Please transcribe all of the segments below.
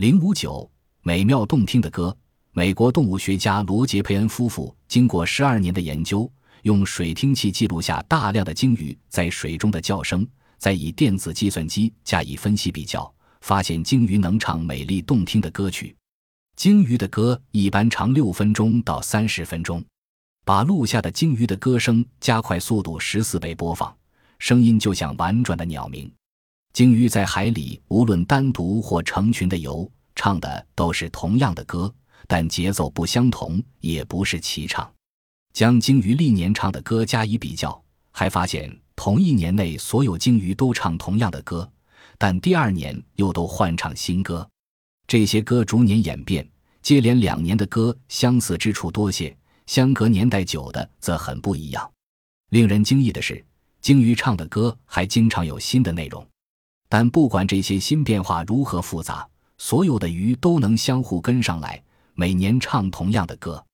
零五九，美妙动听的歌。美国动物学家罗杰·佩恩夫妇经过十二年的研究，用水听器记录下大量的鲸鱼在水中的叫声，再以电子计算机加以分析比较，发现鲸鱼能唱美丽动听的歌曲。鲸鱼的歌一般长六分钟到三十分钟。把录下的鲸鱼的歌声加快速度十四倍播放，声音就像婉转的鸟鸣。鲸鱼在海里无论单独或成群的游，唱的都是同样的歌，但节奏不相同，也不是齐唱。将鲸鱼历年唱的歌加以比较，还发现同一年内所有鲸鱼都唱同样的歌，但第二年又都换唱新歌。这些歌逐年演变，接连两年的歌相似之处多些。相隔年代久的则很不一样。令人惊异的是，鲸鱼唱的歌还经常有新的内容。但不管这些新变化如何复杂，所有的鱼都能相互跟上来，每年唱同样的歌。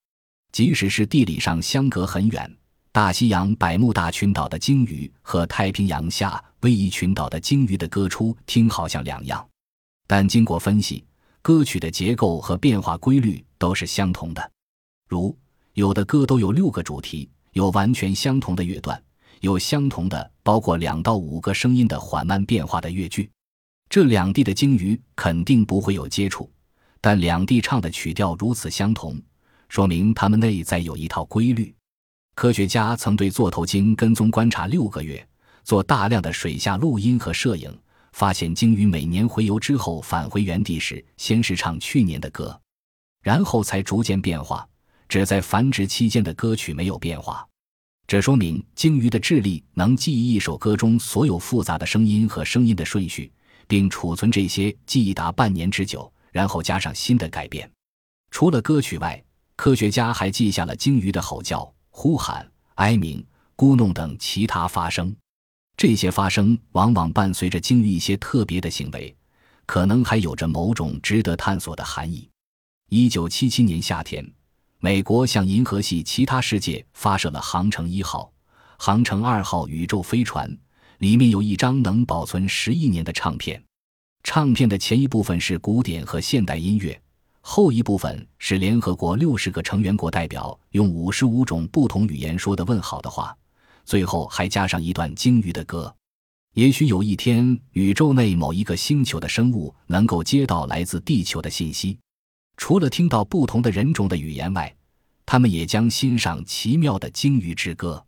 即使是地理上相隔很远，大西洋百慕大群岛的鲸鱼和太平洋下威夷群岛的鲸鱼的歌出听好像两样，但经过分析，歌曲的结构和变化规律都是相同的。如有的歌都有六个主题，有完全相同的乐段，有相同的包括两到五个声音的缓慢变化的乐句。这两地的鲸鱼肯定不会有接触，但两地唱的曲调如此相同，说明它们内在有一套规律。科学家曾对座头鲸跟踪观察六个月，做大量的水下录音和摄影，发现鲸鱼每年回游之后返回原地时，先是唱去年的歌，然后才逐渐变化。只在繁殖期间的歌曲没有变化，这说明鲸鱼的智力能记忆一首歌中所有复杂的声音和声音的顺序，并储存这些记忆达半年之久，然后加上新的改变。除了歌曲外，科学家还记下了鲸鱼的吼叫、呼喊、哀鸣、咕哝等其他发声。这些发声往往伴随着鲸鱼一些特别的行为，可能还有着某种值得探索的含义。一九七七年夏天。美国向银河系其他世界发射了航程一号、航程二号宇宙飞船，里面有一张能保存十亿年的唱片。唱片的前一部分是古典和现代音乐，后一部分是联合国六十个成员国代表用五十五种不同语言说的问好的话，最后还加上一段鲸鱼的歌。也许有一天，宇宙内某一个星球的生物能够接到来自地球的信息。除了听到不同的人种的语言外，他们也将欣赏奇妙的鲸鱼之歌。